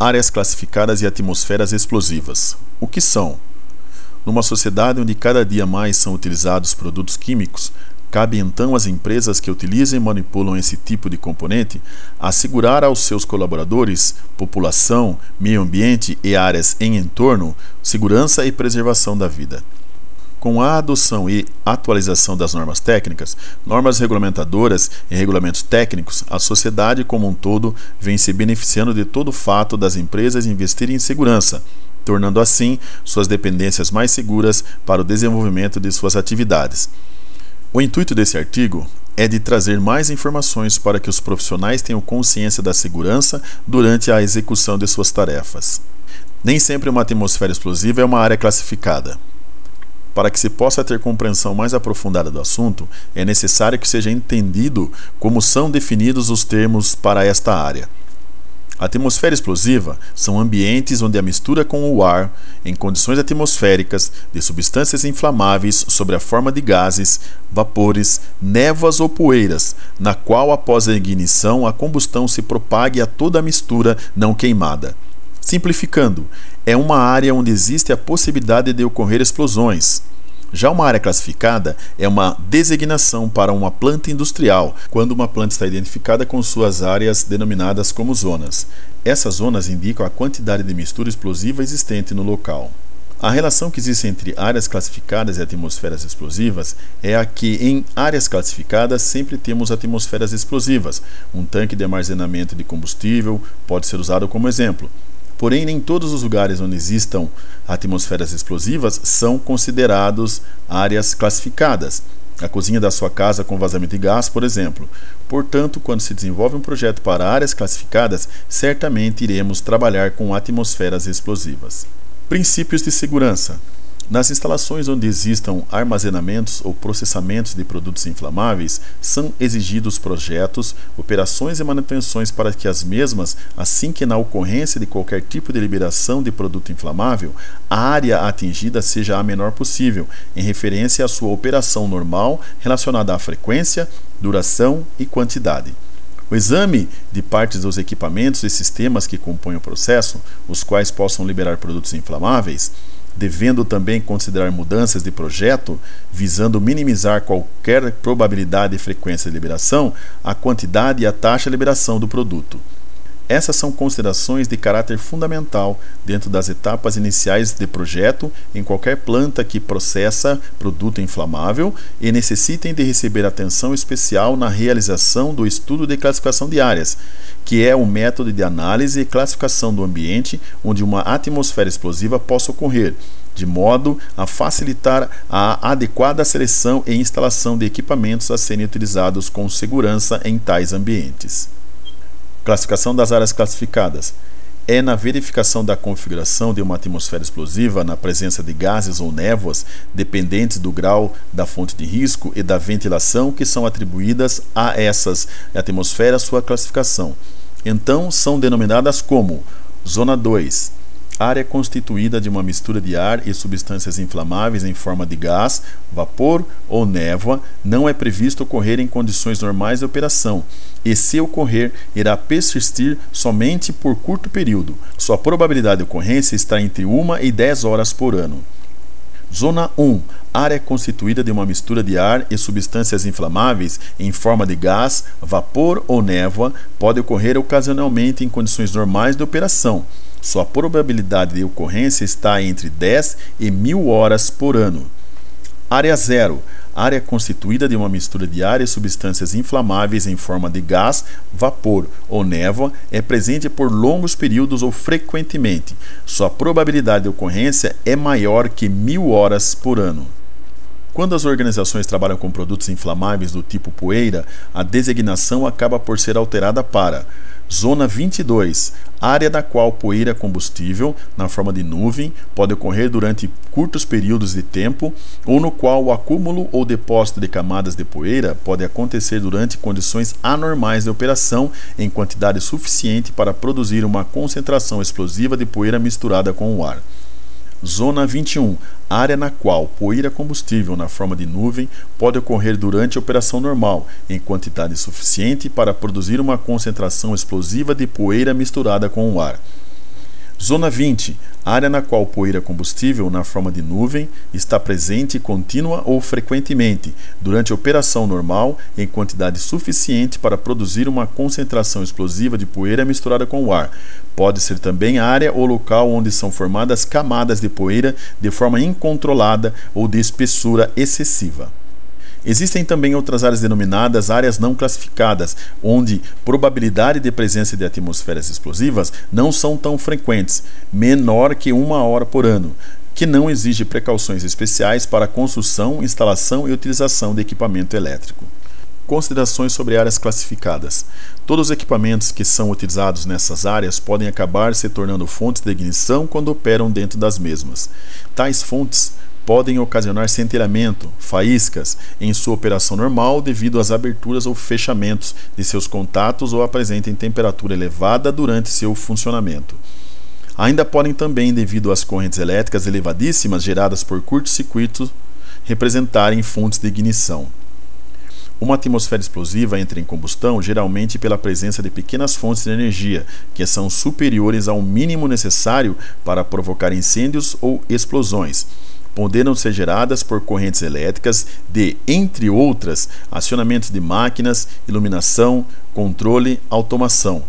Áreas classificadas e atmosferas explosivas. O que são? Numa sociedade onde cada dia mais são utilizados produtos químicos, cabe então às empresas que utilizam e manipulam esse tipo de componente assegurar aos seus colaboradores, população, meio ambiente e áreas em entorno segurança e preservação da vida. Com a adoção e atualização das normas técnicas, normas regulamentadoras e regulamentos técnicos, a sociedade como um todo vem se beneficiando de todo o fato das empresas investirem em segurança, tornando assim suas dependências mais seguras para o desenvolvimento de suas atividades. O intuito desse artigo é de trazer mais informações para que os profissionais tenham consciência da segurança durante a execução de suas tarefas. Nem sempre uma atmosfera explosiva é uma área classificada. Para que se possa ter compreensão mais aprofundada do assunto, é necessário que seja entendido como são definidos os termos para esta área. A atmosfera explosiva são ambientes onde a mistura com o ar, em condições atmosféricas, de substâncias inflamáveis sob a forma de gases, vapores, névoas ou poeiras, na qual após a ignição a combustão se propague a toda a mistura não queimada. Simplificando, é uma área onde existe a possibilidade de ocorrer explosões. Já uma área classificada é uma designação para uma planta industrial, quando uma planta está identificada com suas áreas denominadas como zonas. Essas zonas indicam a quantidade de mistura explosiva existente no local. A relação que existe entre áreas classificadas e atmosferas explosivas é a que, em áreas classificadas, sempre temos atmosferas explosivas. Um tanque de armazenamento de combustível pode ser usado como exemplo. Porém, nem todos os lugares onde existam atmosferas explosivas são considerados áreas classificadas. A cozinha da sua casa com vazamento de gás, por exemplo. Portanto, quando se desenvolve um projeto para áreas classificadas, certamente iremos trabalhar com atmosferas explosivas. Princípios de segurança. Nas instalações onde existam armazenamentos ou processamentos de produtos inflamáveis, são exigidos projetos, operações e manutenções para que as mesmas, assim que na ocorrência de qualquer tipo de liberação de produto inflamável, a área atingida seja a menor possível, em referência à sua operação normal relacionada à frequência, duração e quantidade. O exame de partes dos equipamentos e sistemas que compõem o processo, os quais possam liberar produtos inflamáveis, devendo também considerar mudanças de projeto, visando minimizar qualquer probabilidade e frequência de liberação, a quantidade e a taxa de liberação do produto. Essas são considerações de caráter fundamental dentro das etapas iniciais de projeto em qualquer planta que processa produto inflamável e necessitem de receber atenção especial na realização do estudo de classificação de áreas, que é o um método de análise e classificação do ambiente onde uma atmosfera explosiva possa ocorrer, de modo a facilitar a adequada seleção e instalação de equipamentos a serem utilizados com segurança em tais ambientes. Classificação das áreas classificadas é na verificação da configuração de uma atmosfera explosiva na presença de gases ou névoas dependentes do grau da fonte de risco e da ventilação que são atribuídas a essas atmosferas sua classificação. Então são denominadas como Zona 2, área constituída de uma mistura de ar e substâncias inflamáveis em forma de gás, vapor ou névoa, não é previsto ocorrer em condições normais de operação, e se ocorrer, irá persistir somente por curto período. Sua probabilidade de ocorrência está entre 1 e 10 horas por ano. Zona 1 área constituída de uma mistura de ar e substâncias inflamáveis em forma de gás, vapor ou névoa pode ocorrer ocasionalmente em condições normais de operação. Sua probabilidade de ocorrência está entre 10 e 1000 horas por ano. Área zero área constituída de uma mistura de ar e substâncias inflamáveis em forma de gás, vapor ou névoa, é presente por longos períodos ou frequentemente. Sua probabilidade de ocorrência é maior que mil horas por ano. Quando as organizações trabalham com produtos inflamáveis do tipo poeira, a designação acaba por ser alterada para Zona 22, área da qual poeira combustível, na forma de nuvem, pode ocorrer durante curtos períodos de tempo, ou no qual o acúmulo ou depósito de camadas de poeira pode acontecer durante condições anormais de operação em quantidade suficiente para produzir uma concentração explosiva de poeira misturada com o ar. Zona 21, área na qual poeira combustível na forma de nuvem pode ocorrer durante a operação normal, em quantidade suficiente para produzir uma concentração explosiva de poeira misturada com o ar. Zona 20 área na qual poeira combustível na forma de nuvem está presente contínua ou frequentemente, durante operação normal, em quantidade suficiente para produzir uma concentração explosiva de poeira misturada com o ar. Pode ser também área ou local onde são formadas camadas de poeira de forma incontrolada ou de espessura excessiva. Existem também outras áreas denominadas áreas não classificadas, onde probabilidade de presença de atmosferas explosivas não são tão frequentes, menor que uma hora por ano, que não exige precauções especiais para construção, instalação e utilização de equipamento elétrico. Considerações sobre áreas classificadas. Todos os equipamentos que são utilizados nessas áreas podem acabar se tornando fontes de ignição quando operam dentro das mesmas. Tais fontes podem ocasionar centelhamento, faíscas, em sua operação normal devido às aberturas ou fechamentos de seus contatos ou apresentem temperatura elevada durante seu funcionamento. Ainda podem também, devido às correntes elétricas elevadíssimas geradas por curto-circuito, representarem fontes de ignição. Uma atmosfera explosiva entra em combustão geralmente pela presença de pequenas fontes de energia, que são superiores ao mínimo necessário para provocar incêndios ou explosões podendo ser geradas por correntes elétricas de, entre outras, acionamentos de máquinas, iluminação, controle, automação.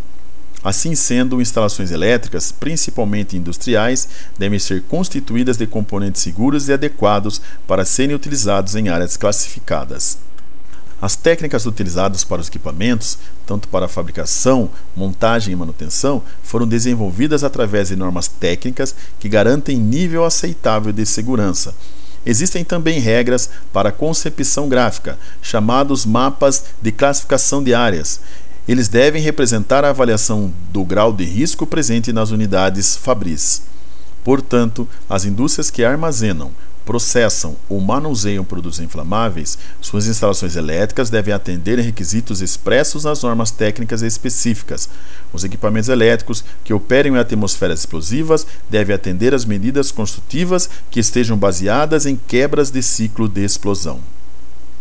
Assim sendo, instalações elétricas, principalmente industriais, devem ser constituídas de componentes seguros e adequados para serem utilizados em áreas classificadas. As técnicas utilizadas para os equipamentos, tanto para fabricação, montagem e manutenção, foram desenvolvidas através de normas técnicas que garantem nível aceitável de segurança. Existem também regras para concepção gráfica, chamados mapas de classificação de áreas. Eles devem representar a avaliação do grau de risco presente nas unidades Fabris. Portanto, as indústrias que armazenam, processam ou manuseiam produtos inflamáveis, suas instalações elétricas devem atender requisitos expressos nas normas técnicas específicas. Os equipamentos elétricos que operem em atmosferas explosivas devem atender às medidas construtivas que estejam baseadas em quebras de ciclo de explosão.